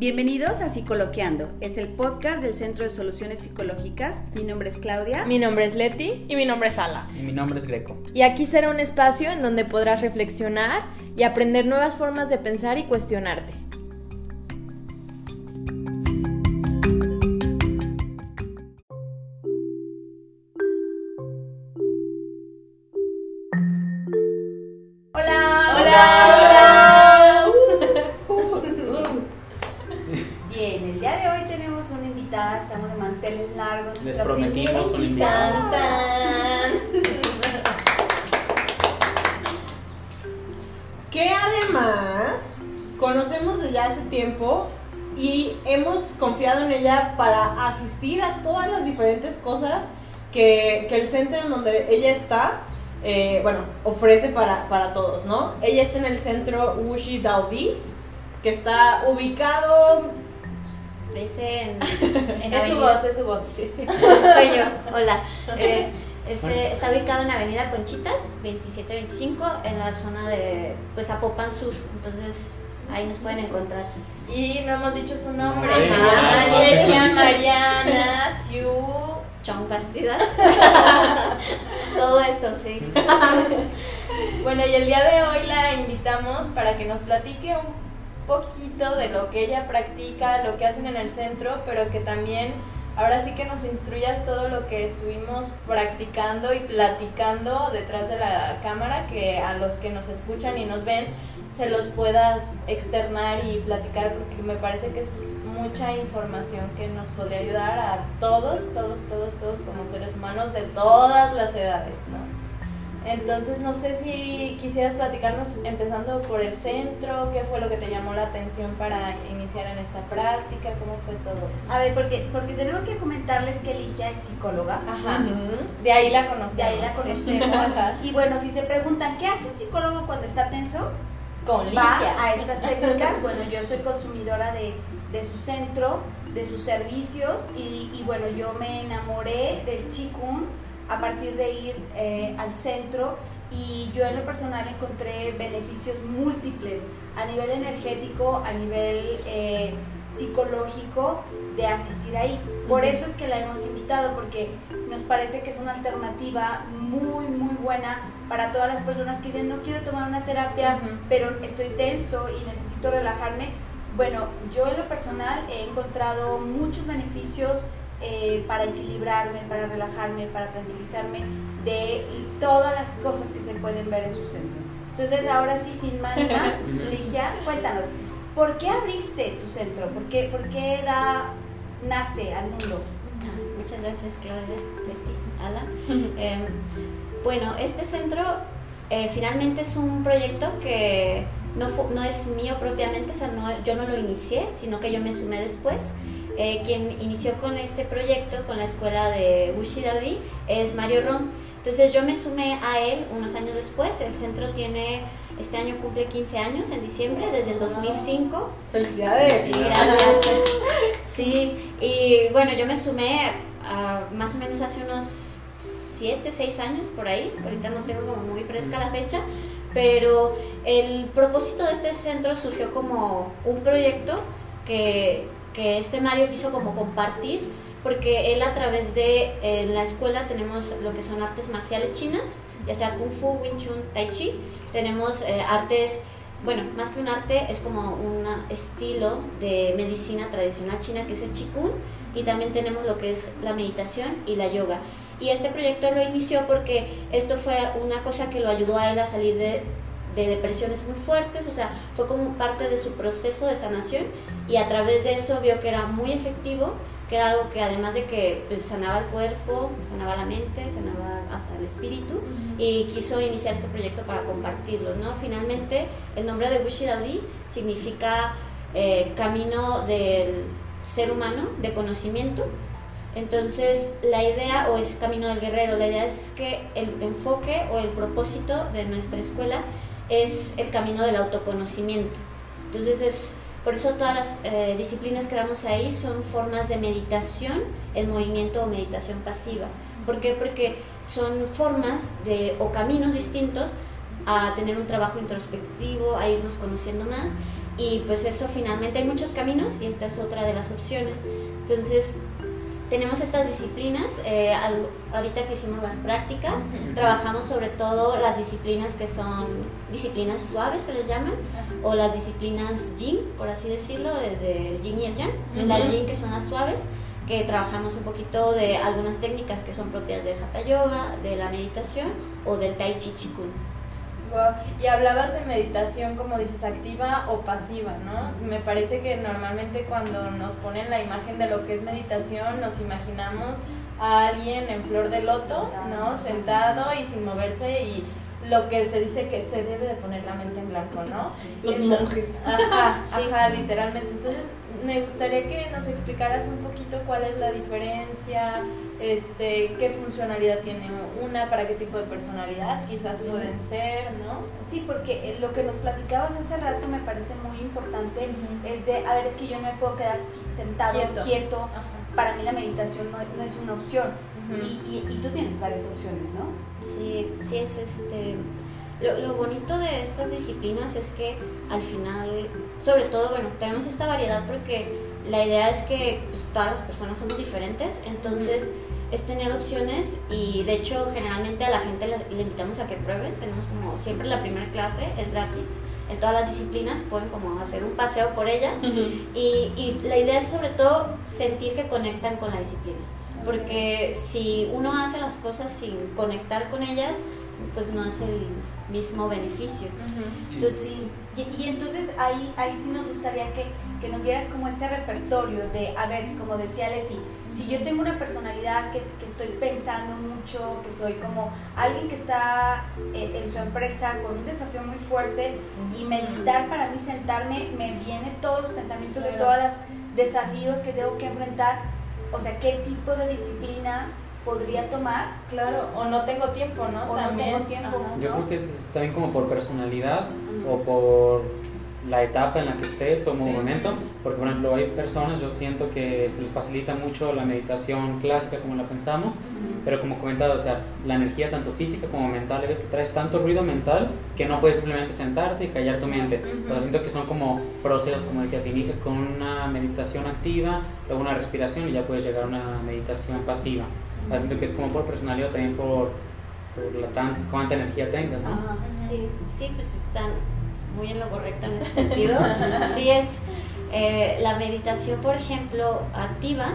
Bienvenidos a Psicoloqueando, es el podcast del Centro de Soluciones Psicológicas. Mi nombre es Claudia. Mi nombre es Leti. Y mi nombre es Ala. Y mi nombre es Greco. Y aquí será un espacio en donde podrás reflexionar y aprender nuevas formas de pensar y cuestionarte. Centro en donde ella está, eh, bueno, ofrece para, todos, ¿no? Ella está en el centro Wushi Daudi, que está ubicado... Es en... es su voz, es su voz. Soy yo, hola. Eh, eh, está ubicado en Avenida Conchitas, 2725, en la zona de pues Apopan Sur. Entonces, Ahí nos pueden encontrar. Y no hemos dicho su nombre. Mariana, Mariana, Siu. Chong Bastidas. Todo eso, sí. bueno, y el día de hoy la invitamos para que nos platique un poquito de lo que ella practica, lo que hacen en el centro, pero que también ahora sí que nos instruyas todo lo que estuvimos practicando y platicando detrás de la cámara, que a los que nos escuchan y nos ven se los puedas externar y platicar porque me parece que es mucha información que nos podría ayudar a todos, todos, todos, todos como seres humanos de todas las edades, ¿no? Entonces no sé si quisieras platicarnos empezando por el centro, qué fue lo que te llamó la atención para iniciar en esta práctica, cómo fue todo. A ver, porque, porque tenemos que comentarles que Ligia es psicóloga. Ajá. De ahí la conocemos. De ahí la conocemos. y bueno, si se preguntan, ¿qué hace un psicólogo cuando está tenso? con va a estas técnicas. Bueno, yo soy consumidora de, de su centro, de sus servicios y, bueno, yo me enamoré del Qigong a partir de ir eh, al centro y yo en lo personal encontré beneficios múltiples a nivel energético, a nivel eh, psicológico de asistir ahí. Por eso es que la hemos invitado, porque nos parece que es una alternativa muy, muy buena para todas las personas que dicen, no quiero tomar una terapia, pero estoy tenso y necesito relajarme. Bueno, yo en lo personal he encontrado muchos beneficios eh, para equilibrarme, para relajarme, para tranquilizarme de todas las cosas que se pueden ver en su centro. Entonces, ahora sí, sin más, Ligia, cuéntanos, ¿por qué abriste tu centro? ¿Por qué, por qué da, nace al mundo? Muchas gracias, Claudia, Alan. Em, bueno, este centro eh, finalmente es un proyecto que no, no es mío propiamente, o sea, no, yo no lo inicié, sino que yo me sumé después. Eh, quien inició con este proyecto, con la escuela de Daudi, es Mario Ron. Entonces yo me sumé a él unos años después. El centro tiene, este año cumple 15 años en diciembre, desde el 2005. ¡Felicidades! Sí, gracias. Sí, y bueno, yo me sumé más o menos hace unos 7, 6 años por ahí. Ahorita no tengo como muy fresca la fecha. Pero el propósito de este centro surgió como un proyecto que que este Mario quiso como compartir, porque él a través de en la escuela tenemos lo que son artes marciales chinas, ya sea Kung Fu, Wing Chun, Tai Chi, tenemos eh, artes, bueno, más que un arte, es como un estilo de medicina tradicional china que es el Qigong, y también tenemos lo que es la meditación y la yoga. Y este proyecto lo inició porque esto fue una cosa que lo ayudó a él a salir de, de depresiones muy fuertes, o sea, fue como parte de su proceso de sanación y a través de eso vio que era muy efectivo, que era algo que además de que pues, sanaba el cuerpo, sanaba la mente, sanaba hasta el espíritu y quiso iniciar este proyecto para compartirlo, ¿no? Finalmente, el nombre de Bushidali significa eh, camino del ser humano, de conocimiento, entonces, la idea, o ese camino del guerrero, la idea es que el enfoque o el propósito de nuestra escuela es el camino del autoconocimiento. Entonces es por eso todas las eh, disciplinas que damos ahí son formas de meditación, el movimiento o meditación pasiva. ¿Por qué? Porque son formas de, o caminos distintos a tener un trabajo introspectivo, a irnos conociendo más y pues eso finalmente hay muchos caminos y esta es otra de las opciones. Entonces, tenemos estas disciplinas, eh, ahorita que hicimos las prácticas, trabajamos sobre todo las disciplinas que son disciplinas suaves, se les llaman, o las disciplinas yin, por así decirlo, desde el yin y el yang. Las yin que son las suaves, que trabajamos un poquito de algunas técnicas que son propias del hatha yoga, de la meditación o del tai chi chi y hablabas de meditación, como dices, activa o pasiva, ¿no? Me parece que normalmente cuando nos ponen la imagen de lo que es meditación, nos imaginamos a alguien en flor de loto, ¿no? Sentado y sin moverse y lo que se dice que se debe de poner la mente en blanco, ¿no? Los monjes. Ajá, ajá, literalmente. Entonces, me gustaría que nos explicaras un poquito cuál es la diferencia, este, qué funcionalidad tiene una, para qué tipo de personalidad quizás pueden ser, ¿no? Sí, porque eh, lo que nos platicabas hace rato me parece muy importante, es de, a ver, es que yo no me puedo quedar sentado, quieto, para mí la meditación no, es una opción, y, y, y, tú tienes varias opciones, ¿no? Sí, sí es este... Lo, lo bonito de estas disciplinas es que al final sobre todo, bueno, tenemos esta variedad porque la idea es que pues, todas las personas somos diferentes, entonces es tener opciones y de hecho generalmente a la gente le, invitamos a que prueben, tenemos como siempre la primera clase es gratis, en todas las disciplinas pueden como hacer un paseo por ellas y, y la idea es sobre todo sentir que conectan con la disciplina, porque si uno hace las cosas sin conectar con ellas, pues no es el mismo beneficio. Entonces, y, entonces ahí, ahí sí nos gustaría que, que, nos dieras como este repertorio de, a ver, como decía Leti, si yo tengo una personalidad que, que estoy pensando mucho, que soy como alguien que está en, en su empresa con un desafío muy fuerte y meditar para mí, sentarme, me vienen todos los pensamientos de todos los desafíos que tengo que enfrentar, o sea, qué tipo de disciplina podría tomar. Claro, o no tengo tiempo, ¿no? O no tengo tiempo. Yo creo que pues, también como por personalidad o por la etapa en la que estés o momento, porque por ejemplo hay personas, yo siento que se les facilita mucho la meditación clásica como la pensamos, pero como comentaba, o sea, la energía tanto física como mental, ves que traes tanto ruido mental que no puedes simplemente sentarte y callar tu mente. O sea, siento que son como procesos, como decías, inicias con una meditación activa, luego una respiración y ya puedes llegar a una meditación pasiva. Siento que es como por personalidad también por, por la tan, cuánta energía tengas, ¿no? sí, sí, pues están muy en lo correcto en ese sentido. sí es, eh, la meditación, por ejemplo, activa,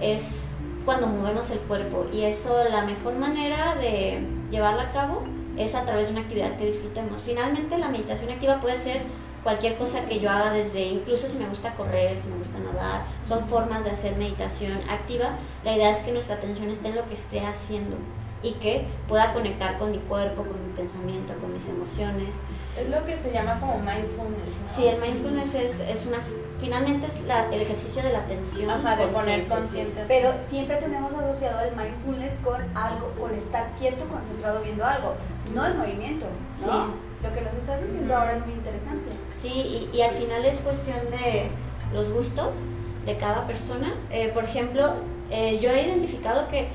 es cuando movemos el cuerpo y eso la mejor manera de llevarla a cabo es a través de una actividad que disfrutemos. Finalmente la meditación activa puede ser cualquier cosa que yo haga desde, incluso si me gusta correr, si me gusta nadar, son formas de hacer meditación activa. La idea es que nuestra atención esté en lo que esté haciendo y que pueda conectar con mi cuerpo, con mi pensamiento, con mis emociones. Es lo que se llama como mindfulness. Sí, el mindfulness es, es una, finalmente es el ejercicio de la atención. Ajá, de poner consciente. Pero siempre tenemos asociado el mindfulness con algo, con estar quieto, concentrado viendo algo, no el movimiento, ¿no? Sí. Lo que nos estás diciendo ahora es muy interesante. Sí, y, al final es cuestión de los gustos de cada persona. Eh, por ejemplo, eh, yo he identificado que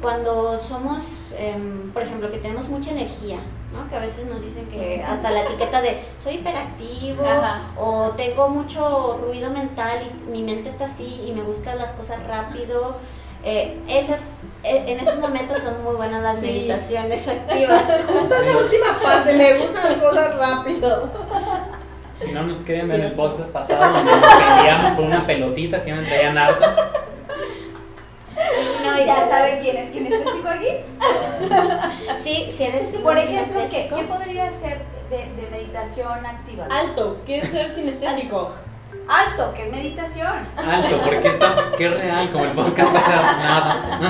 cuando somos, em, por ejemplo, que tenemos mucha energía, ¿no? que a veces nos dicen que hasta la etiqueta de soy hiperactivo o tengo mucho ruido mental y mi mente está así y me gustan las cosas rápido. Eh, esas, eh, en esos momentos son muy buenas las meditaciones activas. Justo esa última parte, me gustan las cosas rápido. Si no nos quieren ver en el podcast pasado, nos peleamos por una pelotita que me traían harta ya saben quién es kinestésico aquí. sí, si eres. Por ejemplo, ¿qué, ¿qué, podría ser de, de, meditación activa? Alto, ¿qué es ser kinestésico? Alto, que es meditación. Alto, porque está, que es real, como el podcast pasado, nada.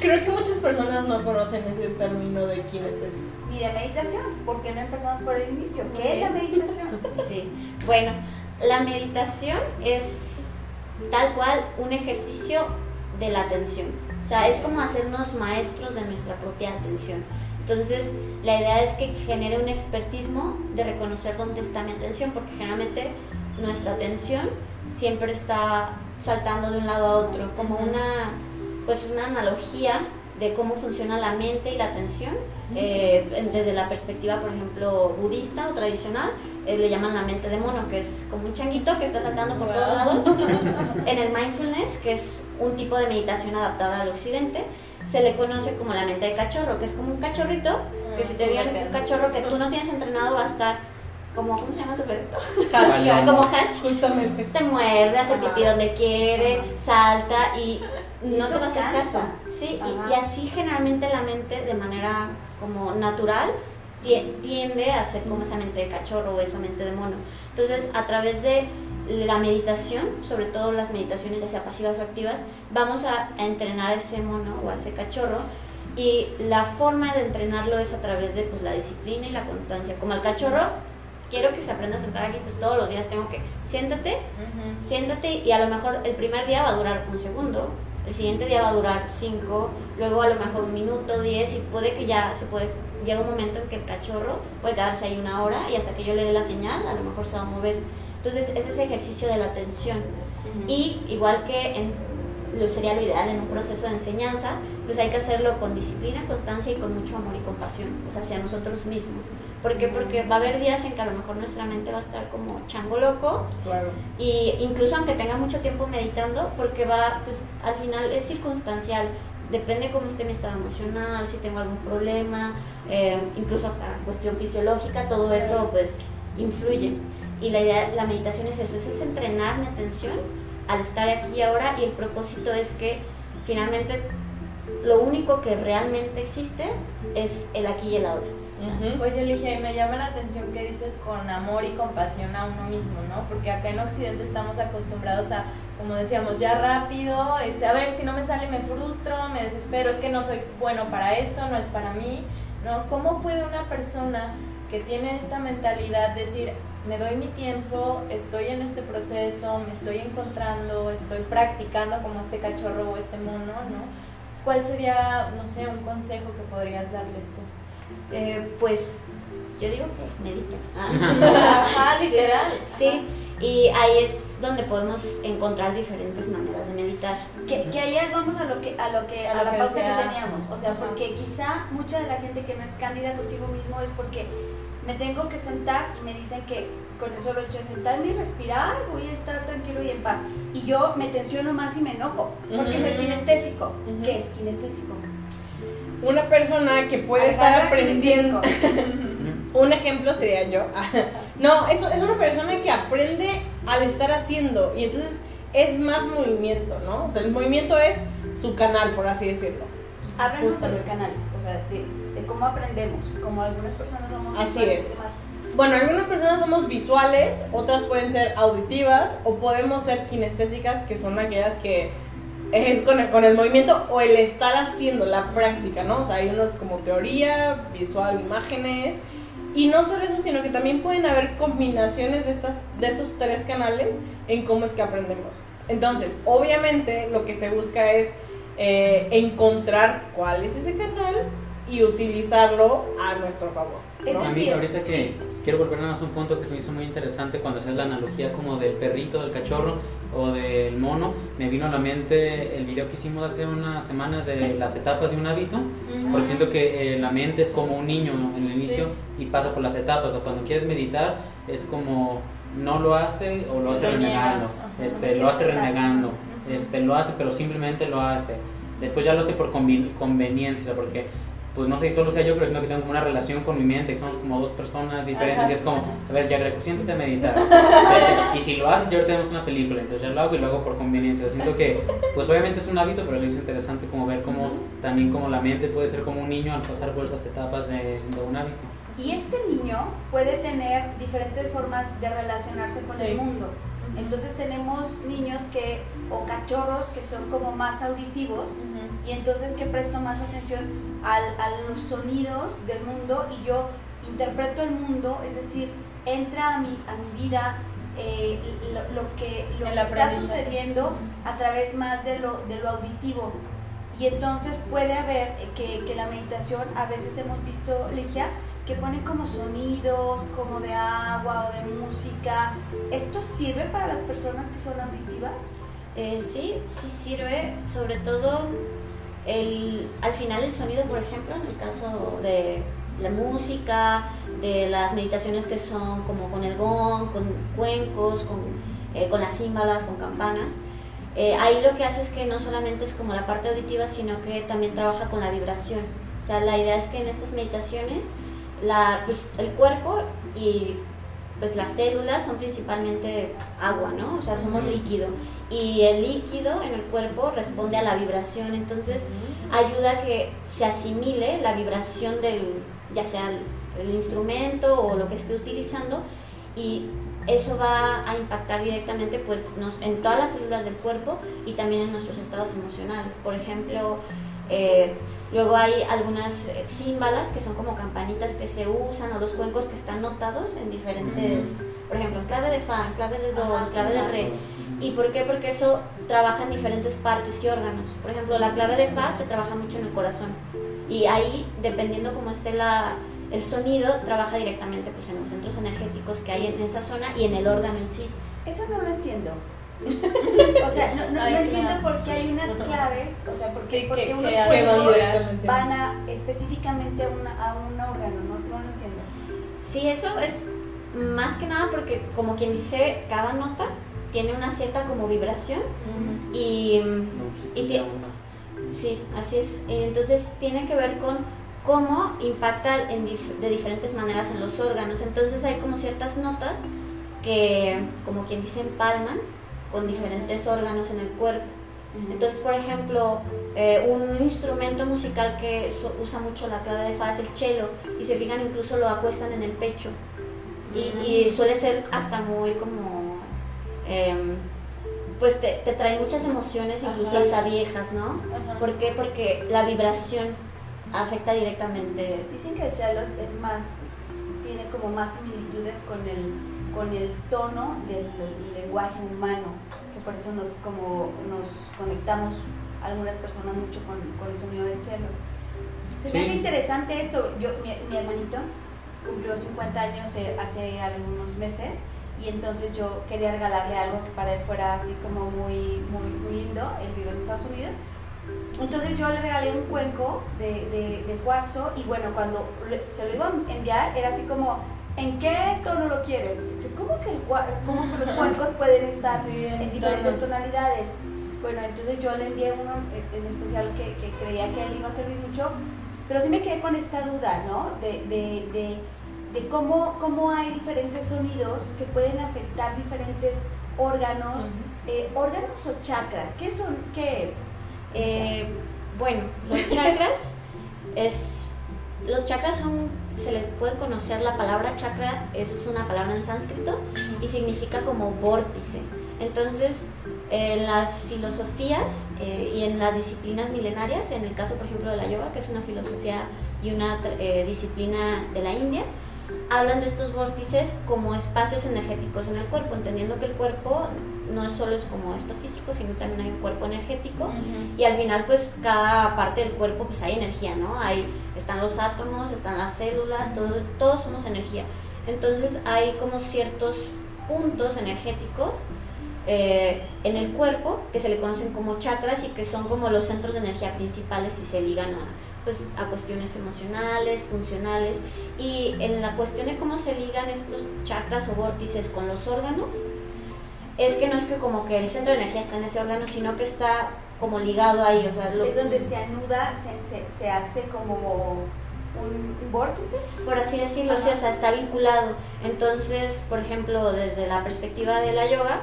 Creo que muchas personas no conocen ese término de kinestésico. Ni de meditación, porque no empezamos por el inicio. ¿Qué es la meditación? Sí, bueno, la meditación es tal cual un ejercicio de la atención. O sea, es como hacernos maestros de nuestra propia atención. Entonces, la idea es que genere un expertismo de reconocer dónde está mi atención, porque generalmente nuestra atención siempre está saltando de un lado a otro, como una, pues una analogía de cómo funciona la mente y la atención, eh, desde la perspectiva, por ejemplo, budista o tradicional, eh, le llaman la mente de mono, que es como un changuito que está saltando por todos lados. en el mindfulness, que es un tipo de meditación adaptada al occidente, se le conoce como la mente de cachorro, que es como un cachorrito, que si te viene un cachorro que tú no tienes entrenado va a estar como, ¿cómo se llama tu perrito? Hatch. como Hatch. Justamente. Te muerde, hace pipí donde quiere, salta y no te va a hacer caso. Sí, y, y así generalmente la mente de manera como natural tiende a ser como esa mente de cachorro o esa mente de mono. Entonces, a través de la meditación, sobre todo las meditaciones ya sea pasivas o activas, vamos a, entrenar a ese mono o a ese cachorro y la forma de entrenarlo es a través de pues, la disciplina y la constancia. Como al cachorro, quiero que se aprenda a sentar aquí, pues todos los días tengo que, siéntate, siéntate y a lo mejor el primer día va a durar un segundo, el siguiente día va a durar cinco, luego a lo mejor un minuto, diez y puede que ya se puede llega un momento en que el cachorro puede quedarse ahí una hora y hasta que yo le dé la señal, a lo mejor se va a mover. Entonces, es ese ejercicio de la atención. Y igual que en, lo sería lo ideal en un proceso de enseñanza, pues hay que hacerlo con disciplina, constancia y con mucho amor y compasión, o sea, hacia nosotros mismos. ¿Por qué? Porque va a haber días en que a lo mejor nuestra mente va a estar como chango loco. Claro. Y incluso aunque tenga mucho tiempo meditando, porque va, pues al final es circunstancial depende cómo esté mi estado emocional, si tengo algún problema, eh, incluso hasta cuestión fisiológica, todo eso pues influye. Y la idea, la meditación es eso, es, entrenar mi atención al estar aquí ahora y el propósito es que finalmente lo único que realmente existe es el aquí y el ahora. Oye, Ligia, me llama la atención que dices con amor y compasión a uno mismo, ¿no? Porque acá en Occidente estamos acostumbrados a, como decíamos, ya rápido, este, a ver, si no me sale me frustro, me desespero, es que no soy bueno para esto, no es para mí, ¿no? ¿Cómo puede una persona que tiene esta mentalidad decir, me doy mi tiempo, estoy en este proceso, me estoy encontrando, estoy practicando como este cachorro o este mono, ¿no? ¿Cuál sería, no sé, un consejo que podrías darles tú? Eh, pues yo digo que mediten. Ajá, literal. Sí, y ahí es donde podemos encontrar diferentes maneras de meditar. Que, que ahí vamos a lo que a lo que a, la pausa que teníamos, o sea, porque quizá mucha de la gente que no es cándida consigo mismo es porque me tengo que sentar y me dicen que con el solo hecho de sentarme y respirar voy a estar tranquilo y en paz. Y yo me tensiono más y me enojo, porque soy kinestésico. ¿Qué es kinestésico? una persona que puede estar aprendiendo. un ejemplo sería yo. no, eso es una persona que aprende al estar haciendo y entonces es más movimiento, ¿no? O sea, el movimiento es su canal, por así decirlo. Háblanos de los canales, o sea, de, cómo aprendemos, como algunas personas somos Así es. Bueno, algunas personas somos visuales, otras pueden ser auditivas o podemos ser kinestésicas, que son aquellas que es con el, con el movimiento o el estar haciendo la práctica, ¿no? O sea, hay unos como teoría, visual, imágenes. Y no solo eso, sino que también pueden haber combinaciones de, estas, de esos tres canales en cómo es que aprendemos. Entonces, obviamente lo que se busca es eh, encontrar cuál es ese canal y utilizarlo a nuestro favor. a mí, ahorita que quiero volver a un punto que se me hizo muy interesante cuando haces la analogía como del perrito, del cachorro o del mono, me vino a la mente el video que hicimos hace unas semanas de las etapas de un hábito, porque siento que eh, la mente es como un niño en el inicio y pasa por las etapas, o cuando quieres meditar es como no lo hace o lo hace renegando, este, lo hace renegando, este, lo hace pero simplemente lo hace. Después ya lo hace por conveniencia, porque pues no sé si solo sea yo, pero sino que tengo como una relación con mi mente, que somos como dos personas diferentes, que es como, a ver, ya siéntate a meditar. y si lo haces, ya ahorita tenemos una película, entonces ya lo hago y lo hago por conveniencia. Siento que, pues obviamente es un hábito, pero es interesante como ver cómo también como la mente puede ser como un niño al pasar por esas etapas de, de un hábito. Y este niño puede tener diferentes formas de relacionarse con el mundo. Entonces tenemos niños que, o cachorros que son como más auditivos y entonces que presto más atención al, a los sonidos del mundo y yo interpreto el mundo, es decir, entra a mi, a mi vida eh, lo, que, lo que está sucediendo a través más de lo, de lo auditivo. Y entonces puede haber que, que la meditación, a veces hemos visto, Ligia, que ponen como sonidos, como de agua o de música. ¿Esto sirve para las personas que son auditivas? Eh, sí, sí sirve, sobre todo el, al final el sonido, por ejemplo, en el caso de la música, de las meditaciones que son como con el gong, con cuencos, con, eh, con las címbalas, con campanas, eh, ahí lo que hace es que no solamente es como la parte auditiva, sino que también trabaja con la vibración. O sea, la idea es que en estas meditaciones la, pues, el cuerpo y pues las células son principalmente agua, ¿no? O sea, somos líquido. Y el líquido en el cuerpo responde a la vibración, entonces ayuda a que se asimile la vibración del, ya sea el, instrumento o lo que esté utilizando, y eso va a impactar directamente pues nos, en todas las células del cuerpo y también en nuestros estados emocionales. Por ejemplo, eh, luego hay algunas eh, címbalas que son como campanitas que se usan o los cuencos que están notados en diferentes, por ejemplo, en clave de fa, en clave de do, en clave de re. ¿Y por qué? Porque eso trabaja en diferentes partes y órganos. Por ejemplo, la clave de fa se trabaja mucho en el corazón. Y ahí, dependiendo cómo esté la, el sonido, trabaja directamente pues, en los centros energéticos que hay en esa zona y en el órgano en sí. Eso no lo entiendo. o sea, no, no, entiendo por qué hay unas claves, o sea, porque, porque unos cuencos van a, específicamente a, una, a un órgano, no, no lo entiendo. Sí, eso es más que nada porque, como quien dice, cada nota tiene una cierta como vibración y, y sí, así es. Entonces tiene que ver con cómo impacta en de diferentes maneras en los órganos. Entonces hay como ciertas notas que, como quien dice, empalman con diferentes órganos en el cuerpo. Entonces, por ejemplo, eh, un instrumento musical que usa mucho la clave de fa es el cello y se fijan incluso lo acuestan en el pecho y, suele ser hasta muy como em, pues te, te, trae muchas emociones incluso hasta viejas ¿no? ¿por qué? porque la vibración afecta directamente dicen que el cello es más tiene como más similitudes con el con el tono del lenguaje humano, que por eso nos, como, nos conectamos algunas personas mucho con, con el sonido del cielo. Se me hace interesante esto. Yo, mi, hermanito cumplió 50 años eh, hace algunos meses y entonces yo quería regalarle algo que para él fuera así como muy, muy, muy lindo. Él vive en Estados Unidos. Entonces yo le regalé un cuenco de, de, de cuarzo y bueno, cuando se lo iba a enviar era así como ¿En qué tono lo quieres? ¿Cómo que, el, cómo que los cuencos pueden estar en diferentes tonalidades? Bueno, entonces yo le envié uno en especial que, que, creía que él iba a servir mucho, pero sí me quedé con esta duda, ¿no? De, de, de, cómo, cómo hay diferentes sonidos que pueden afectar diferentes órganos, eh, órganos o chakras. ¿Qué son? ¿Qué es? Eh, bueno, los chakras es los chakras son, se le puede conocer, la palabra chakra es una palabra en sánscrito y significa como vórtice. Entonces, en las filosofías eh, y en las disciplinas milenarias, en el caso por ejemplo de la yoga, que es una filosofía y una eh, disciplina de la India, hablan de estos vórtices como espacios energéticos en el cuerpo, entendiendo que el cuerpo no solo es como esto físico, sino también hay un cuerpo energético y al final pues cada parte del cuerpo pues hay energía, ¿no? Hay, están los átomos, están las células, todo, todos somos energía. Entonces hay como ciertos puntos energéticos eh, en el cuerpo que se le conocen como chakras y que son como los centros de energía principales y se ligan a pues a cuestiones emocionales, funcionales y en la cuestión de cómo se ligan estos chakras o vórtices con los órganos es que no es que como que el centro de energía está en ese órgano, sino que está como ligado ahí, o sea, es donde se anuda, se, se, hace como un, vórtice. Por así decirlo, o sea, está vinculado. Entonces, por ejemplo, desde la perspectiva de la yoga,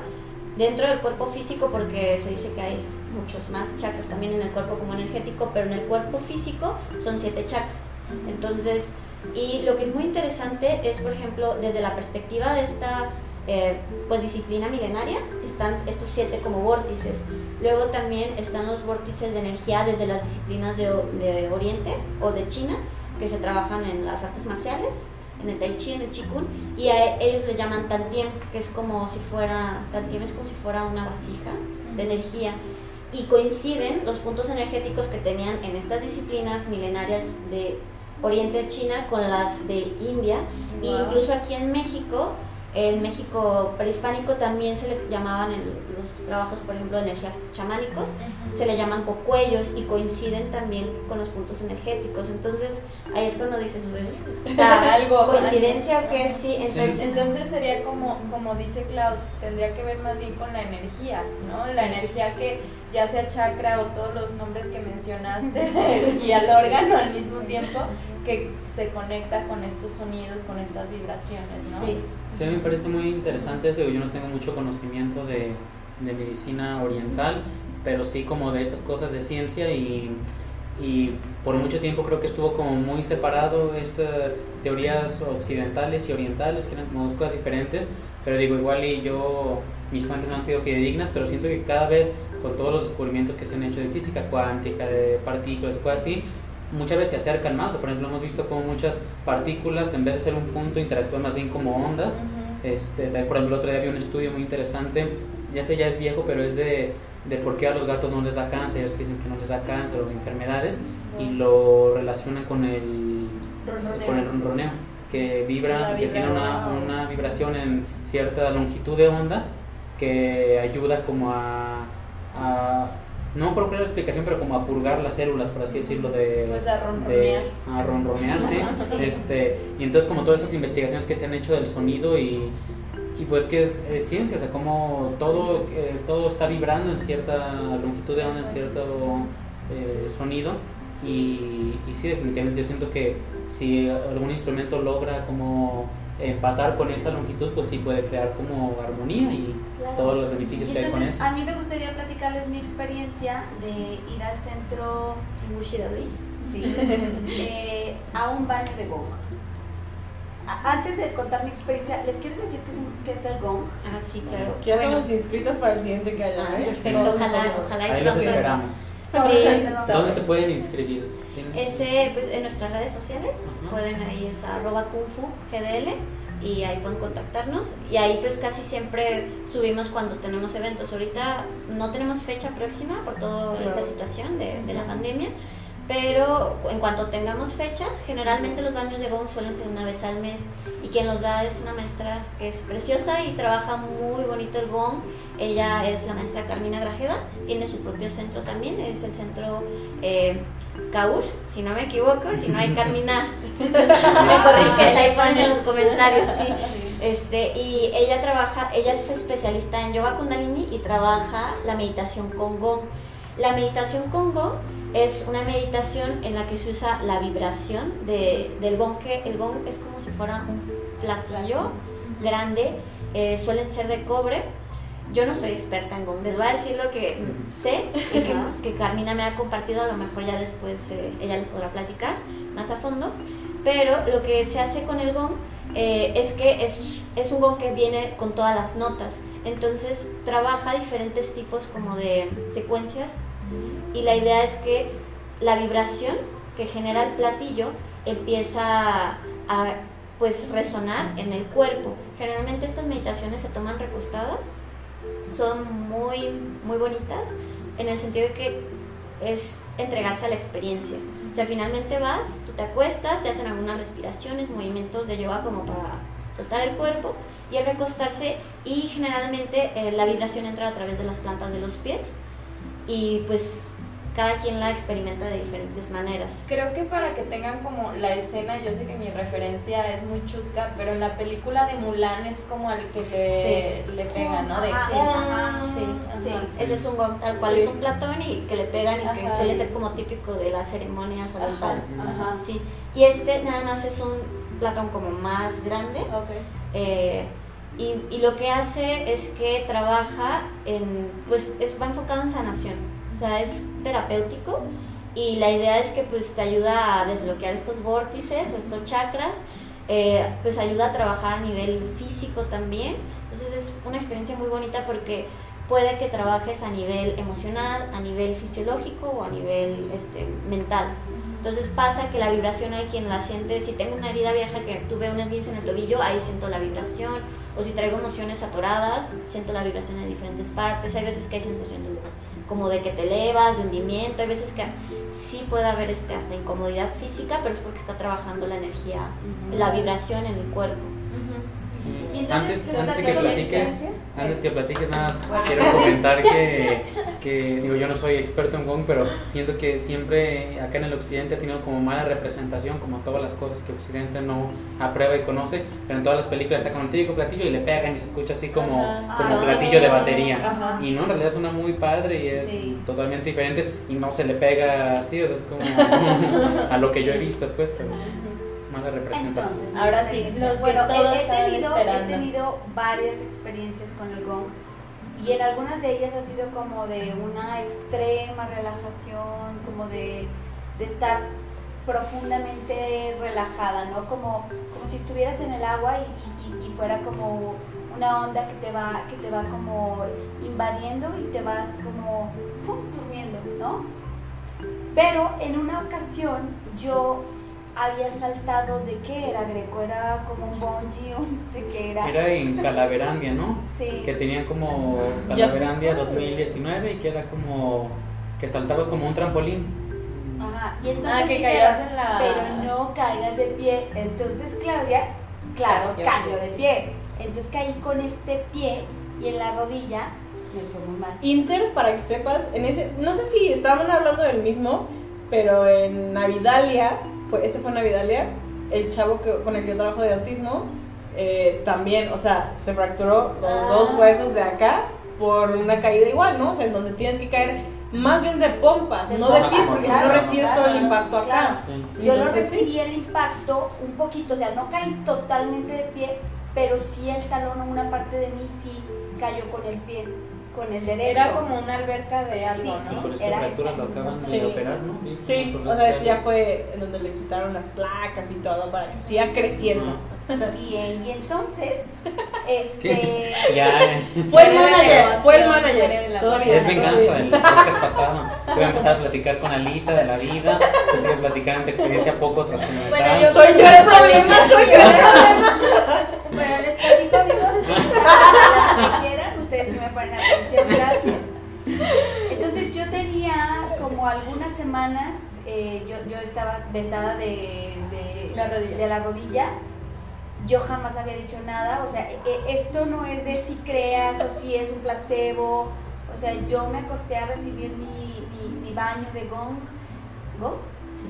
dentro del cuerpo físico, porque se dice que hay muchos más chakras también en el cuerpo como energético, pero en el cuerpo físico son siete chakras. Entonces, y lo que es muy interesante es, por ejemplo, desde la perspectiva de esta eh, pues disciplina milenaria, están estos siete como vórtices. Luego también están los vórtices de energía desde las disciplinas de, Oriente o de China, que se trabajan en las artes marciales, en el Tai Chi, en el Qigong, y a ellos les llaman Tantiem, que es como si fuera, es como si fuera una vasija de energía. Y coinciden los puntos energéticos que tenían en estas disciplinas milenarias de Oriente China con las de India. E incluso aquí en México En México prehispánico también se le llamaban en los trabajos, por ejemplo, de energía chamánicos, se le llaman cocuellos y coinciden también con los puntos energéticos. Entonces, ahí es cuando dices, pues, o sea, Algo. coincidencia o qué, sí, entonces, Entonces sería como, como dice Klaus, tendría que ver más bien con la energía, ¿no? La energía que ya sea chakra o todos los nombres que mencionaste y al órgano al mismo tiempo, que se conecta con estos sonidos, con estas vibraciones, ¿no? sí. Sí, mí me parece muy interesante eso. Yo no tengo mucho conocimiento de, de medicina oriental, pero sí como de estas cosas de ciencia y, y por mucho tiempo creo que estuvo como muy separado estas teorías occidentales y orientales, que eran como dos cosas diferentes, pero digo, igual y yo, mis fuentes no han sido fidedignas, pero siento que cada vez con todos los descubrimientos que se han hecho de física cuántica, de partículas, cosas así, muchas veces se acercan más, o por ejemplo hemos visto como muchas partículas en vez de ser un punto interactúan más bien como ondas, Ujú. este, de- por ejemplo, el otro día vi un estudio muy interesante, ya este ya es viejo, pero es de, de por qué a los gatos no les da cáncer, que dicen que no les da cáncer o enfermedades, y lo relacionan con el, Ronroneo. con el ronroneo, que vibra, que tiene una, una vibración en cierta longitud de onda que ayuda como a... a no me acuerdo cuál es la explicación, pero como a purgar las células, por así decirlo, de, Pues a de- ronronear. a ronronear, sí. Este, y entonces como todas estas investigaciones que se han hecho del sonido y, y pues que es, es ciencia, o sea, como todo, eh, todo está vibrando en cierta longitud de onda, en cierto eh, sonido. Y, y sí, definitivamente yo siento que si algún instrumento logra como empatar con esta longitud, pues sí puede crear como armonía y Claro. todos los Y beneficios que hay con entonces eso. a mí me gustaría platicarles mi experiencia de ir al centro En Bushidobi. sí, eh, a un baño de gong. Antes de contar mi experiencia, ¿les quieres decir qué es, qué es el gong? Ah, sí, claro. Que ya Bueno, estamos inscritas para el siguiente que haya, Ah, ¿eh? perfecto, Todos ojalá, ojalá. Ahí los esperamos. Sí. ¿Dónde se pueden inscribir? ¿Tienen- Ese, pues en nuestras redes sociales, pueden ahí es arroba kung fu GDL y ahí pueden contactarnos. Y ahí pues casi siempre subimos cuando tenemos eventos. Ahorita no tenemos fecha próxima por toda esta situación de, de la pandemia, pero en cuanto tengamos fechas, generalmente los baños de Gong suelen ser una vez al mes. Y quien los da es una maestra que es preciosa y trabaja muy bonito el Gong. Ella es la maestra Carmina Grajeda, tiene su propio centro también, es el centro eh, Caur, si no me equivoco, si no hay Carmina, me corriges, ahí pones en los comentarios. Este, y ella trabaja, ella es especialista en yoga kundalini y trabaja la meditación con gong. La meditación con gong es una meditación en la que se usa la vibración de, del gong, que el gong es como si fuera un platillo grande, eh, suelen ser de cobre. Yo no soy experta en gong, les voy a decir lo que sé y que, que Carmina me ha compartido, a lo mejor ya después eh, ella les podrá platicar más a fondo. Pero lo que se hace con el gong eh, es que es, es un gong que viene con todas las notas. Entonces trabaja diferentes tipos como de secuencias y la idea es que la vibración que genera el platillo empieza a, a, pues resonar en el cuerpo. Generalmente estas meditaciones se toman recostadas, son muy muy bonitas en el sentido de que es entregarse a la experiencia. O sea, finalmente vas, tú te acuestas, se hacen algunas respiraciones, movimientos de yoga como para soltar el cuerpo y recostarse y generalmente eh, la vibración entra a través de las plantas de los pies y pues cada quien la experimenta de diferentes maneras. Creo que para que tengan como la escena, yo sé que mi referencia es muy chusca, pero en la película de Mulan es como al que le, le pega, ¿no? De Ajá, sí. ajá, Sí, sí. Ese es un gong tal cual, Sí. es un platón y que le pegan y que suele ser como típico de las ceremonias orientales. ajá. Sí, y este nada más es un platón como más grande Ok. eh, y, y lo que hace es que trabaja en, pues es, va enfocado en sanación, sea, es terapéutico y la idea es que pues te ayuda a desbloquear estos vórtices o estos chakras, eh, pues ayuda a trabajar a nivel físico también, entonces es una experiencia muy bonita porque puede que trabajes a nivel emocional, a nivel fisiológico o a nivel este, mental. Entonces pasa que la vibración hay quien la siente, si tengo una herida vieja que tuve un esguince en el tobillo, ahí siento la vibración, o si traigo emociones atoradas, siento la vibración en diferentes partes, hay veces que hay sensación de, como de que te elevas, de hundimiento, hay veces que sí puede haber este, hasta incomodidad física, pero es porque está trabajando la energía, la vibración en el cuerpo. Y entonces, Antes, ¿les antes que platiques, antes que platiques nada, Bueno. quiero comentar que, que, digo, yo no soy experto en Gong, pero siento que siempre acá en el occidente ha tenido como mala representación, como todas las cosas que occidente no aprueba y conoce, pero en todas las películas está con el típico platillo y le pegan y se escucha así como, Ajá. como Ah. platillo de batería. Ajá. Y no, en realidad suena muy padre y es Sí. totalmente diferente y no se le pega así, o sea, es como a lo que yo he visto, pues, pero mala representación. Entonces, Ahora sí, los que bueno, he- todos he, tenido, he tenido varias experiencias con el gong y en algunas de ellas ha sido como de una extrema relajación, como de, de estar profundamente relajada, ¿no? Como, como si estuvieras en el agua y, y- y fuera como una onda que te va, que te va como invadiendo y te vas como ¡fum! durmiendo, ¿no? Pero en una ocasión yo había saltado de qué era Greco, era como un bungee o no sé qué era. Era en Calaverandia, ¿no? Sí. Que tenían como Calaverandia cuál. 2019 y que era como que saltabas como un trampolín. Ajá. Y entonces Ah, que dijeron, caías en la- pero no caigas de pie. Entonces Claudia, claro, Cayó. cayó de pie. Entonces caí con este pie y en la rodilla me fue muy mal. Inter, para que sepas, en ese, no sé si estaban hablando del mismo, pero en Navidalia, fue, ese fue Navidalia, el chavo que, con el que yo trabajo de autismo, eh, también, o sea, se fracturó los Ah. dos huesos de acá por una caída igual, ¿no? O sea, en donde tienes que caer más bien de pompas, De no de pompas, pies, porque si no claro, recibes claro, todo el impacto acá. claro. Sí. Yo lo Entonces, sí. recibí el impacto un poquito, o sea, no caí totalmente de pie, pero sí el talón o una parte de mí sí cayó con el pie, con el derecho. Era como una alberca de algo, Sí, ¿no? sí. Esta Era fractura esa. lo acaban de Sí. operar, ¿no? Sí, o sea, este ya fue en donde le quitaron las placas y todo para que siga creciendo. Bien, y entonces, este... Ya, eh. Fue el de manager, fue el manager. de bien, es venganza del podcast pasado. Voy a empezar a platicar con Alita de la vida. Yo sigo platicando tu experiencia poco trascendental. Bueno, yo- Soy yo el problema, soy yo el problema. Bueno, les platico amigos, ponen atención, gracias. Entonces yo tenía como algunas semanas, eh, yo, yo estaba vendada de, de, La rodilla. de la rodilla. Yo jamás había dicho nada, o sea, e- e- esto no es de si creas o si es un placebo, o sea, yo me acosté a recibir mi, mi, mi baño de gong. ¿Gong?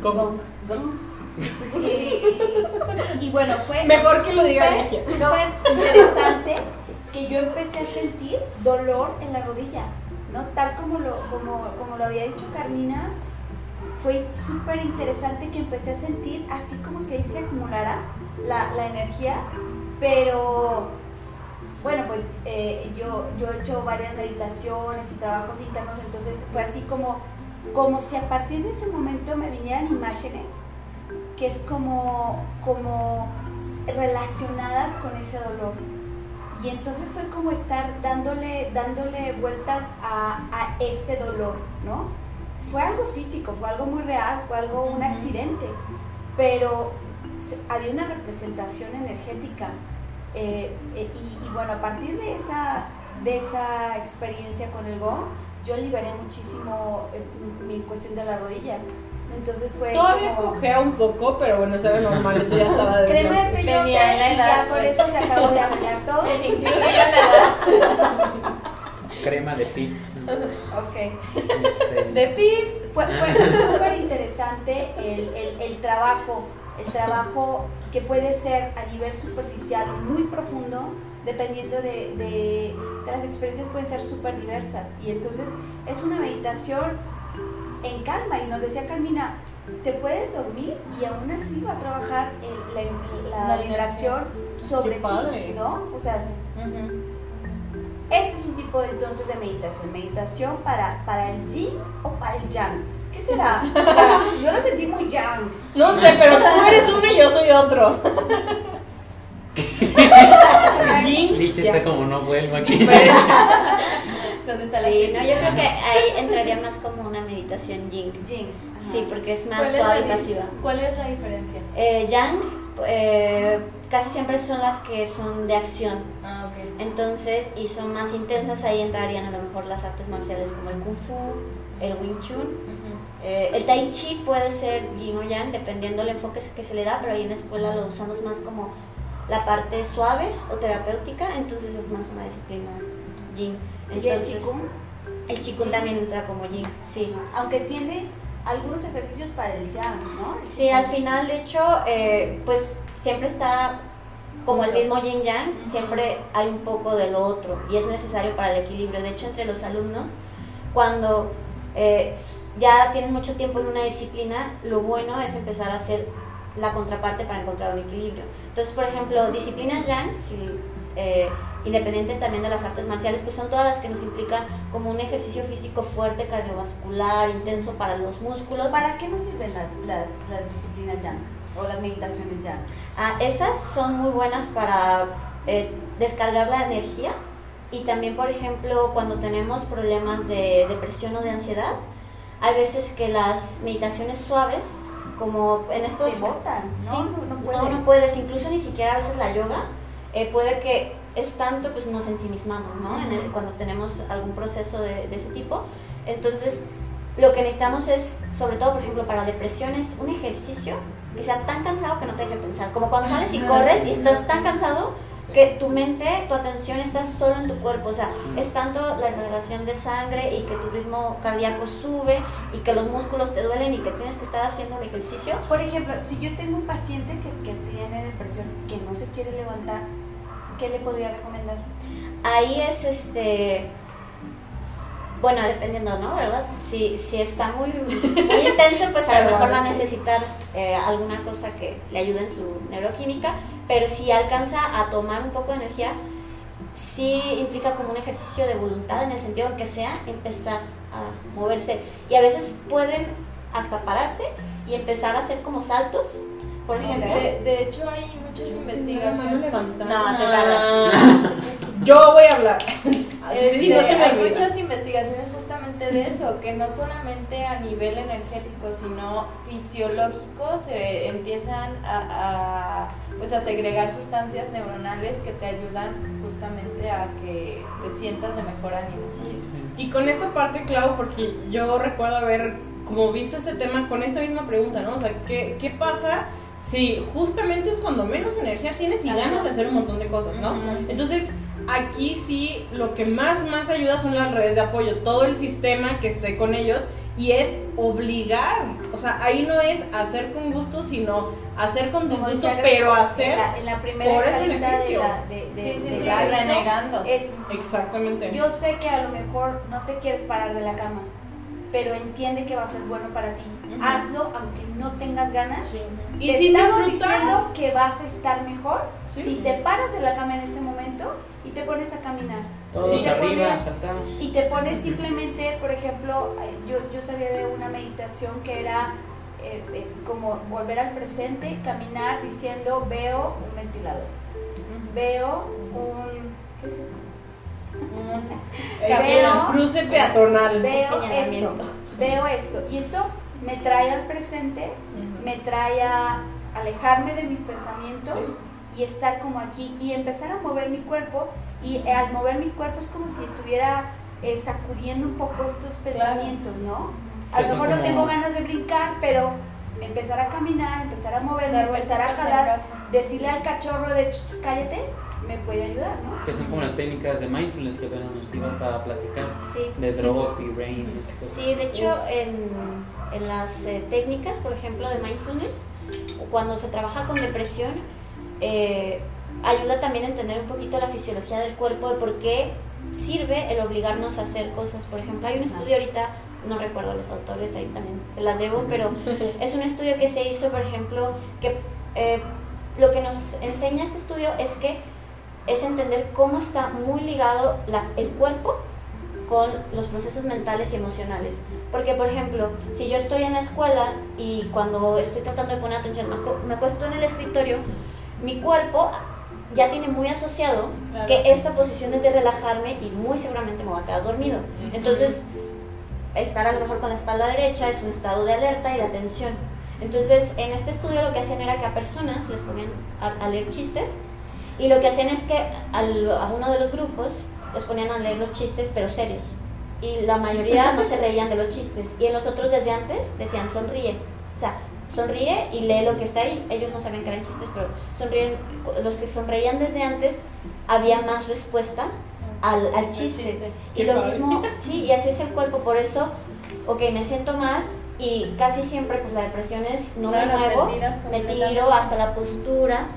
Gong. Gong. Y, y bueno, fue Mejor que lo diga súper interesante que yo empecé a sentir dolor en la rodilla, ¿no? Tal como lo, como, como lo había dicho Carmina, fue súper interesante que empecé a sentir así como si ahí se acumulara la, la energía, pero bueno, pues eh, yo, yo he hecho varias meditaciones y trabajos internos, entonces fue así como, como si a partir de ese momento me vinieran imágenes que es como, como relacionadas con ese dolor. Y entonces fue como estar dándole, dándole vueltas a, a ese dolor, ¿no? Fue algo físico, fue algo muy real, fue algo, un accidente, pero había una representación energética. eh, eh, y, y bueno, a partir de esa, de esa experiencia con el GO, yo liberé muchísimo eh, mi cuestión de la rodilla. Entonces fue Todavía como- cojea un poco, pero bueno, eso era normal, eso ya estaba de crema de peyote la edad, ya por pues. eso se acabó de arreglar todo. Incluso la edad. Crema de pip. Ok. Este, De Pish. Fue, fue súper interesante el, el, el trabajo, el trabajo que puede ser a nivel superficial o muy profundo, dependiendo de, de o sea, las experiencias pueden ser súper diversas. Y entonces es una meditación en calma. Y nos decía Carmina, te puedes dormir y aún así va a trabajar el- la, la La vibración sobre ti, ¿no? O sea. Este es un tipo de, entonces de meditación. Meditación para, para el yin o para el yang. ¿Qué será? O sea, yo lo sentí muy yang. No sé, pero tú eres uno y yo soy otro. Yin, está como no vuelvo aquí. ¿Dónde está la Sí, no, yo creo que ahí entraría más como una meditación yin. Yin. ajá. Sí, porque es ¿Cuál más suave y pasiva. ¿Cuál es la diferencia? Eh, yang eh, casi siempre son las que son de acción. Ah, ok. Entonces, y son más intensas, ahí entrarían a lo mejor las artes marciales como el kung fu, el wing chun. Eh, el tai chi puede ser yin o yang, dependiendo del enfoque que se le da, pero ahí en la escuela lo usamos más como la parte suave o terapéutica, entonces es más una disciplina yin. ¿Y el Qigong? el Qigong también entra como yin, sí. Aunque tiene algunos ejercicios para el yang, ¿no? El Sí, al final, de hecho, eh, pues siempre está como el mismo yin yang, siempre hay un poco de lo otro y es necesario para el equilibrio. De hecho, entre los alumnos, cuando eh, ya tienes mucho tiempo en una disciplina, lo bueno es empezar a hacer la contraparte para encontrar un equilibrio. Entonces, por ejemplo, disciplinas yang, si, eh, independiente también de las artes marciales, pues son todas las que nos implican como un ejercicio físico fuerte, cardiovascular, intenso para los músculos. ¿Para qué nos sirven las, las, las disciplinas yang o las meditaciones yang? Ah, esas son muy buenas para eh, descargar la energía y también, por ejemplo, cuando tenemos problemas de depresión o de ansiedad, hay veces que las meditaciones suaves, como en estos... Te botan, ¿no? Sí, No- no puedes. no, no puedes, incluso ni siquiera a veces la yoga, eh, puede que es tanto, pues nos ensimismamos, ¿no? En el- cuando tenemos algún proceso de, de ese tipo. Entonces, lo que necesitamos es, sobre todo, por ejemplo, para depresiones, un ejercicio que sea tan cansado que no te deje pensar. Como cuando sales y corres y estás tan cansado que tu mente, tu atención está solo en tu cuerpo. O sea, es tanto la irrigación de sangre y que tu ritmo cardíaco sube y que los músculos te duelen y que tienes que estar haciendo el ejercicio. Por ejemplo, si yo tengo un paciente que, que tiene depresión, que no se quiere levantar, ¿qué le podría recomendar? Ahí es este. Bueno, dependiendo, ¿no? ¿Verdad? Si, si está muy, muy intenso, pues a lo mejor va a necesitar eh, alguna cosa que le ayude en su neuroquímica, pero si alcanza a tomar un poco de energía, sí implica como un ejercicio de voluntad en el sentido en que sea empezar a moverse. Y a veces pueden hasta pararse y empezar a hacer como saltos, por Sí, de, de hecho hay muchas investigaciones. No, te tardas. Yo voy a hablar. Este, no se me hay olvida. muchas investigaciones justamente de eso, que no solamente a nivel energético, sino fisiológico se empiezan a, a, pues a segregar sustancias neuronales que te ayudan justamente a que te sientas de mejor ánimo. Y con esta parte, Clau, porque yo recuerdo haber como visto ese tema con esta misma pregunta, ¿no? O sea, ¿qué, qué pasa si justamente es cuando menos energía tienes y ganas de hacer un montón de cosas, ¿no? Entonces, aquí sí lo que más, más ayuda son las redes de apoyo, todo el sistema que esté con ellos y es obligar, o sea, ahí no es hacer con gusto, sino hacer con disgusto, pero hacer en la, en la primera por el escalita de beneficio. la, de, de- Sí, sí, sí, renegando. es exactamente. Yo sé que a lo mejor no te quieres parar de la cama, pero entiende que va a ser bueno para ti. Hazlo aunque no tengas ganas. Sí. Te Y sin estamos disfrutar, diciendo que vas a estar mejor Sí. si te paras de la cama en este momento y te pones a caminar. Todos Y te arriba, pones- y te pones simplemente, por ejemplo, yo, yo sabía de una meditación que era eh, eh, como volver al presente, caminar diciendo veo un ventilador, veo un... ¿Qué es eso? Veo- el cruce peatonal. Veo esto, veo esto. Y esto me trae al presente, me trae a alejarme de mis pensamientos Sí. y estar como aquí y empezar a mover mi cuerpo. Y eh, al mover mi cuerpo es como si estuviera eh, sacudiendo un poco estos pensamientos, ¿no? Sí, A lo mejor no tengo ganas de brincar, pero empezar a caminar, empezar a moverme, empezar a jalar, decirle al cachorro de "Ch, cállate, me puede ayudar, ¿no? Que son como las técnicas de mindfulness que nos ibas a platicar. Sí. De drop y rain. y. Sí, de hecho, en, en las eh, técnicas, por ejemplo, de mindfulness, cuando se trabaja con depresión, eh, ayuda también a entender un poquito la fisiología del cuerpo, de por qué sirve el obligarnos a hacer cosas. Por ejemplo, hay un estudio ahorita, no recuerdo los autores, ahí también se las debo, pero es un estudio que se hizo, por ejemplo, que eh, lo que nos enseña este estudio es que es entender cómo está muy ligado la- el cuerpo con los procesos mentales y emocionales. Porque, por ejemplo, si yo estoy en la escuela y cuando estoy tratando de poner atención, me, acu- me acuesto en el escritorio, mi cuerpo ya tiene muy asociado Claro. que esta posición es de relajarme y muy seguramente me voy a quedar dormido. Entonces, estar a lo mejor con la espalda derecha es un estado de alerta y de atención. Entonces, en este estudio lo que hacían era que a personas les ponían a, a leer chistes y lo que hacían es que al- a uno de los grupos los ponían a leer los chistes pero serios. Y la mayoría no se reían de los chistes. Y en los otros desde antes decían sonríe. O sea, sonríe y lee lo que está ahí. Ellos no sabían que eran chistes, pero sonríen, los que sonreían desde antes, había más respuesta al, al chiste. Y lo mismo, sí, y así es el cuerpo, por eso, ok, me siento mal, y casi siempre pues la depresión es no me muevo, me tiro hasta la postura.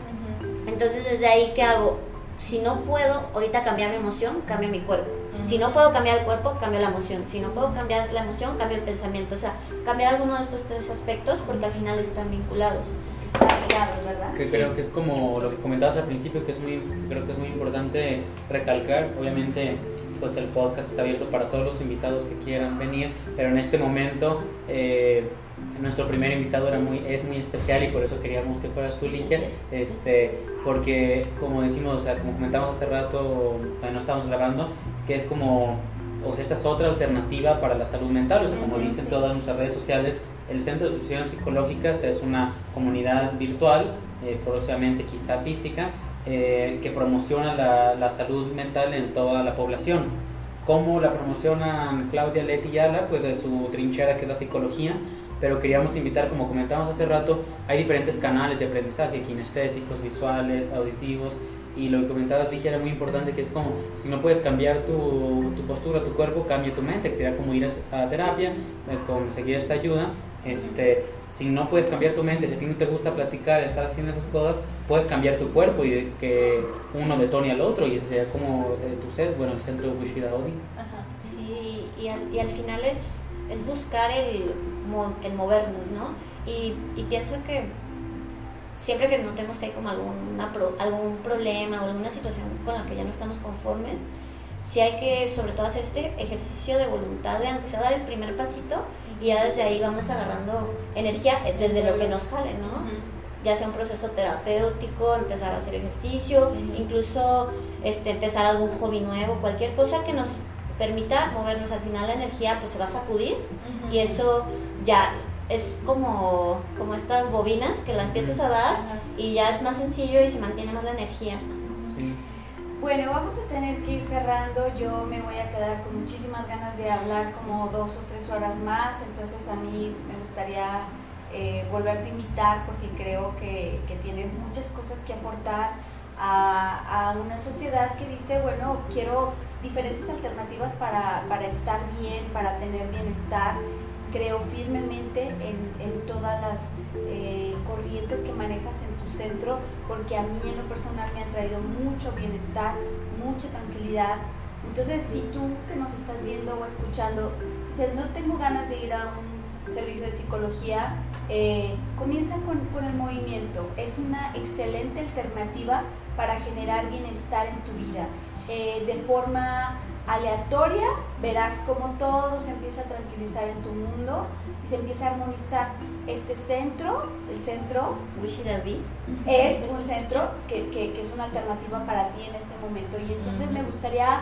Entonces desde ahí qué hago? Si no puedo ahorita cambiar mi emoción, cambio mi cuerpo. Si no puedo cambiar el cuerpo, cambio la emoción. Si no puedo cambiar la emoción, cambio el pensamiento. O sea, cambiar alguno de estos tres aspectos porque al final están vinculados. Están ligados, ¿verdad? Que creo que es como lo que comentabas al principio, que es muy, creo que es muy importante recalcar. Obviamente pues el podcast está abierto para todos los invitados que quieran venir, pero en este momento eh, nuestro primer invitado era muy, es muy especial y por eso queríamos que fueras tú, Ligia, este, porque como decimos, o sea, como comentamos hace rato cuando estábamos grabando, que es como, o sea, esta es otra alternativa para la salud mental, o sea, como dicen todas nuestras redes sociales, el Centro de Soluciones Psicológicas es una comunidad virtual, eh, próximamente quizá física, eh, que promociona la, la, salud mental en toda la población. ¿Cómo la promocionan Claudia Leti y Ala? Pues de su trinchera que es la psicología, pero queríamos invitar, como comentamos hace rato, hay diferentes canales de aprendizaje, kinestésicos, visuales, auditivos, y lo que comentabas, dije, era muy importante, que es como, si no puedes cambiar tu, tu postura, tu cuerpo, cambia tu mente, que sería como ir a, terapia, eh, conseguir esta ayuda, este, si no puedes cambiar tu mente, si a ti no te gusta platicar, estar haciendo esas cosas, puedes cambiar tu cuerpo y que uno detone al otro y ese sería como eh, tu set, bueno, el centro de Bushida Odi. Sí, y al, y al final es, es buscar el, el movernos, ¿no? Y, y, pienso que siempre que notemos que hay como alguna algún problema o alguna situación con la que ya no estamos conformes, sí hay que sobre todo hacer este ejercicio de voluntad de aunque sea dar el primer pasito y ya desde ahí vamos agarrando energía eh, desde lo que nos jale, ¿no? Ya sea un proceso terapéutico, empezar a hacer ejercicio, incluso este, empezar algún hobby nuevo, cualquier cosa que nos permita movernos. Al final la energía pues se va a sacudir y eso ya es como, como estas bobinas que la empiezas a dar y ya es más sencillo y se mantiene más la energía. Bueno, vamos a tener que ir cerrando. Yo me voy a quedar con muchísimas ganas de hablar como dos o tres horas más. Entonces a mí me gustaría eh, volverte a invitar porque creo que, que, tienes muchas cosas que aportar a, a, una sociedad que dice, bueno, quiero diferentes alternativas para, para estar bien, para tener bienestar creo firmemente en, en todas las eh, corrientes que manejas en tu centro, porque a mí en lo personal me han traído mucho bienestar, mucha tranquilidad. Entonces, si tú que nos estás viendo o escuchando, dices, no tengo ganas de ir a un servicio de psicología, eh, comienza con, con, el movimiento. Es una excelente alternativa para generar bienestar en tu vida. Eh, de forma aleatoria, verás cómo todo se empieza a tranquilizar en tu mundo y se empieza a armonizar. Este centro, el centro es un centro que, que, que, es una alternativa para ti en este momento. Y entonces me gustaría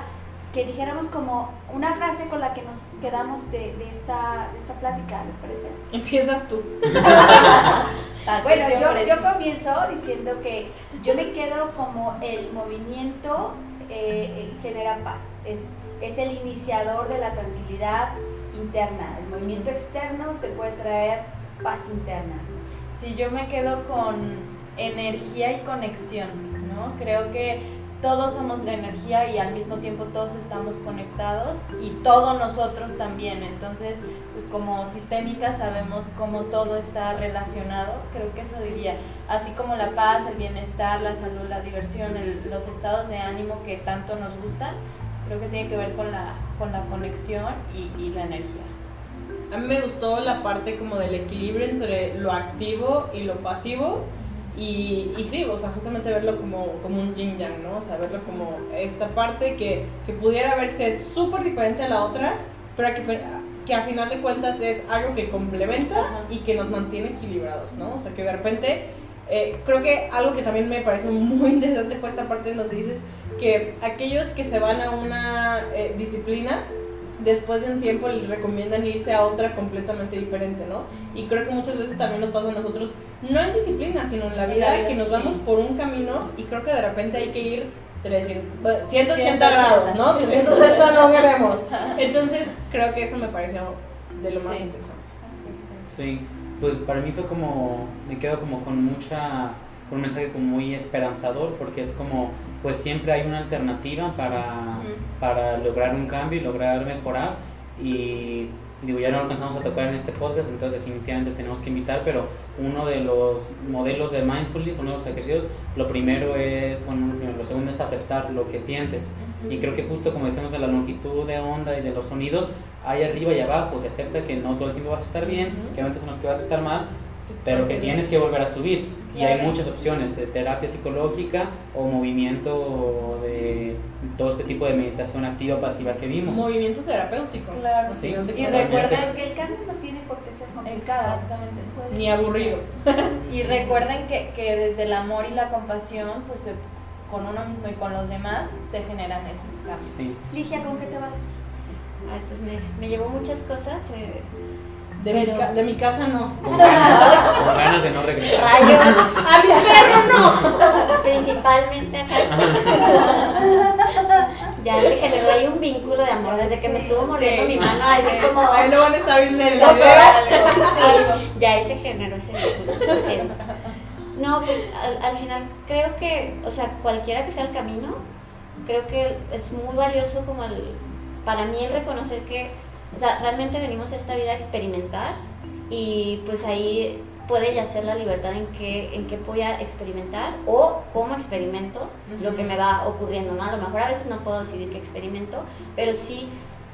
que dijéramos como una frase con la que nos quedamos de, de esta, de esta plática, ¿les parece? Empiezas tú. bueno, yo, yo comienzo diciendo que yo me quedo como el movimiento eh, genera paz, es, es el iniciador de la tranquilidad interna. El movimiento externo te puede traer paz interna. Sí, yo me quedo con energía y conexión, ¿no? Creo que todos somos la energía y al mismo tiempo todos estamos conectados y todos nosotros también. Entonces, pues como sistémica sabemos cómo todo está relacionado. Creo que eso diría, así como la paz, el bienestar, la salud, la diversión, los estados de ánimo que tanto nos gustan, creo que tiene que ver con la, con la conexión y, y la energía. A mí me gustó la parte como del equilibrio entre lo activo y lo pasivo y, y, sí, o sea, justamente verlo como, como un yin yang, ¿no? O sea, verlo como esta parte que, que pudiera verse súper diferente a la otra, pero que, que a final de cuentas es algo que complementa y que nos mantiene equilibrados, ¿no? O sea, que de repente, eh, creo que algo que también me pareció muy interesante fue esta parte en donde dices que aquellos que se van a una eh, disciplina, después de un tiempo les recomiendan irse a otra completamente diferente, ¿no? Y creo que muchas veces también nos pasa a nosotros, no en disciplina, sino en la vida, que nos vamos por un camino y creo que de repente hay que ir 300, 180 grados, ¿no? 180 no queremos. Entonces, creo que eso me pareció de lo más interesante. Sí, pues para mí fue como, me quedo como con mucha, un mensaje como muy esperanzador, porque es como, pues siempre hay una alternativa para, para lograr un cambio y lograr mejorar. Y digo, ya no alcanzamos a tocar en este podcast, entonces definitivamente tenemos que invitar, pero uno de los modelos de mindfulness, uno de los ejercicios, lo primero es, bueno, lo, primero, lo segundo es aceptar lo que sientes. Y creo que justo como decíamos de la longitud de onda y de los sonidos, hay arriba y abajo, se acepta que no todo el tiempo vas a estar bien, que a veces son los que vas a estar mal, pero que tienes que volver a subir. Y hay muchas opciones de terapia psicológica o movimiento de todo este tipo de meditación activa pasiva que vimos. Movimiento terapéutico. Claro, Sí. Y Recuerden que el cambio no tiene por qué ser complicado. Exactamente. Puede Ni aburrido. Y recuerden que, que desde el amor y la compasión, pues con uno mismo y con los demás, se generan estos cambios. Sí. Ligia, ¿con qué te vas? Ay, pues me, me llevó muchas cosas. eh, De, mi, ca- de mi casa no. Con ganas, con ganas de no regresar. rayos, ¡A mi perro no! principalmente ya se generó ahí un vínculo de amor desde que me estuvo mordiendo Sí. mi mano, así como Ahí lo van a estar viendo en algo. Sí, ya ahí se generó ese vínculo, lo siento. No, pues al, al final creo que, o sea, cualquiera que sea el camino, creo que es muy valioso como el, para mí el reconocer que, o sea, realmente venimos a esta vida a experimentar y pues ahí puede yacer la libertad en qué, en qué voy a experimentar o cómo experimento lo que me va ocurriendo, ¿no? A lo mejor a veces no puedo decidir qué experimento, pero sí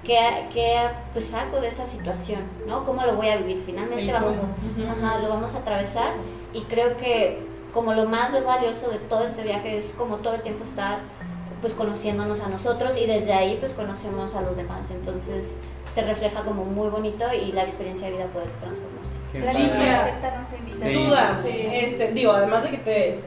qué, qué pues saco de esa situación, ¿no? ¿Cómo lo voy a vivir? Finalmente El vamos, ajá, lo vamos a atravesar y creo que como lo más valioso de todo este viaje es como todo el tiempo estar pues conociéndonos a nosotros y desde ahí pues conocemos a los demás entonces se refleja como muy bonito y la experiencia de vida puede transformarse Qué Gracias por padre. aceptar nuestra invitación. Sí. Duda. Sí. Este, digo, además de que te,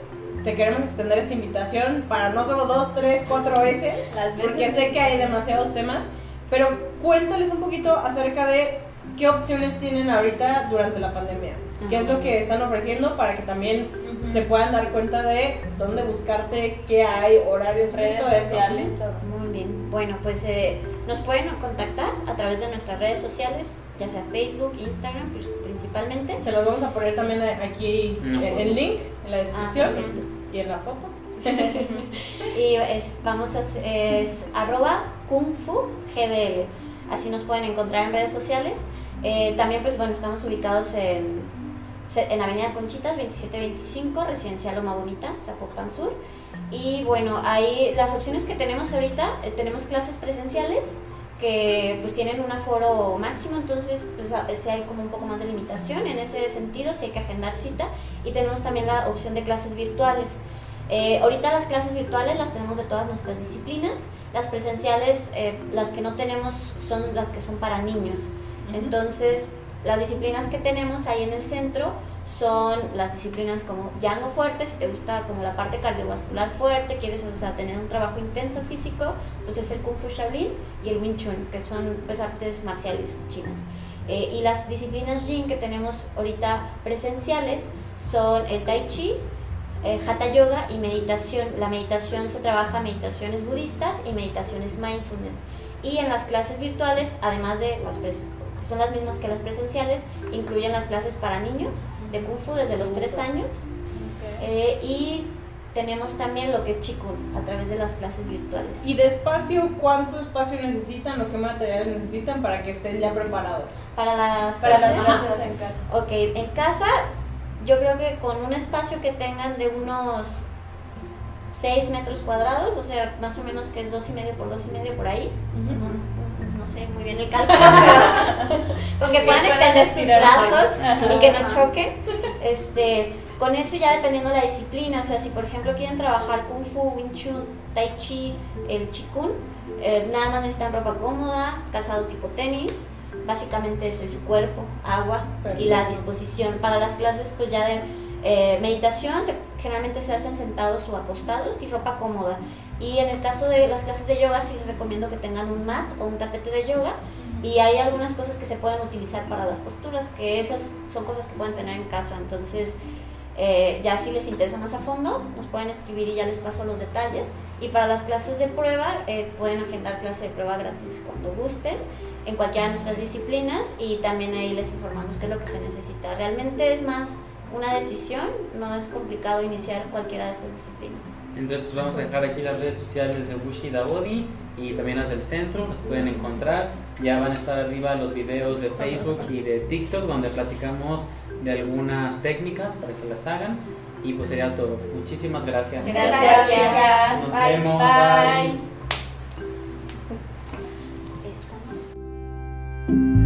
te queremos extender esta invitación para no solo dos, tres, cuatro veces, Las veces porque sé que hay demasiados temas, pero cuéntales un poquito acerca de qué opciones tienen ahorita durante la pandemia. ¿Qué es lo que están ofreciendo para que también se puedan dar cuenta de dónde buscarte, qué hay, horarios, redes todo esto? sociales, todo. muy bien bueno pues eh, nos pueden contactar a través de nuestras redes sociales ya sea Facebook Instagram pues, principalmente Se los vamos a poner también aquí En la en foto. el link, en la Ah, descripción perfecto. y en la foto. y es, vamos a hacer- es arroba kung fu gdl así nos pueden encontrar en redes sociales Eh, también pues bueno estamos ubicados en, en Avenida Conchitas 2725 Residencial Loma Bonita Zapopan Sur. Y bueno ahí las opciones que tenemos ahorita eh, tenemos clases presenciales que pues tienen un aforo máximo, entonces pues a- sí hay como un poco más de limitación en ese sentido, si hay que agendar cita. Y tenemos también la opción de clases virtuales. Eh, ahorita las clases virtuales las tenemos de todas nuestras disciplinas, las presenciales, eh, las que no tenemos son las que son para niños. Entonces, las disciplinas que tenemos ahí en el centro son las disciplinas como Django fuerte, si te gusta como la parte cardiovascular fuerte, quieres o sea, tener un trabajo intenso físico, pues es el Kung Fu Shaolin y el Wing Chun, que son pues artes marciales chinas. Eh, y las disciplinas Yin que tenemos ahorita presenciales son el Tai Chi, eh, Hatha Yoga y meditación. La meditación se trabaja meditaciones budistas y meditaciones mindfulness. Y en las clases virtuales, además de las pres- que son las mismas que las presenciales, incluyen las clases para niños de Kung Fu desde los 3 años. Eh, y tenemos también lo que es Qigong a través de las clases virtuales. Y de espacio, ¿cuánto espacio necesitan o qué materiales necesitan para que estén ya preparados? para las Para las clases, clases en casa. Ok, en casa yo creo que con un espacio que tengan de unos 6 metros cuadrados, o sea, más o menos que es dos y medio por dos y medio por ahí. Ujú. no, no- no sé muy bien el cálculo, pero con que puedan extender sus brazos y que no choquen. Este, con eso ya dependiendo la disciplina, o sea, si por ejemplo quieren trabajar Kung Fu, Wing Chun, Tai Chi, el Qigong, eh, nada más necesitan ropa cómoda, calzado tipo tenis, básicamente eso, y su cuerpo, agua y la disposición. Para las clases pues ya de eh, meditación se- generalmente se hacen sentados o acostados y ropa cómoda. Y en el caso de las clases de yoga sí les recomiendo que tengan un mat o un tapete de yoga y hay algunas cosas que se pueden utilizar para las posturas, que esas son cosas que pueden tener en casa. Entonces, Eh, ya si les interesa más a fondo, nos pueden escribir y ya les paso los detalles. Y para las clases de prueba, eh, pueden agendar clase de prueba gratis cuando gusten, en cualquiera de nuestras disciplinas, y también ahí les informamos qué es lo que se necesita. Realmente es más una decisión, no es complicado iniciar cualquiera de estas disciplinas. Entonces pues vamos a dejar aquí las redes sociales de Bushi Daodi y también las del centro, las pueden encontrar. Ya van a estar arriba los videos de Facebook y de TikTok donde platicamos de algunas técnicas para que las hagan. Y pues sería todo. Muchísimas gracias. Gracias. gracias. Nos bye, vemos. bye. bye.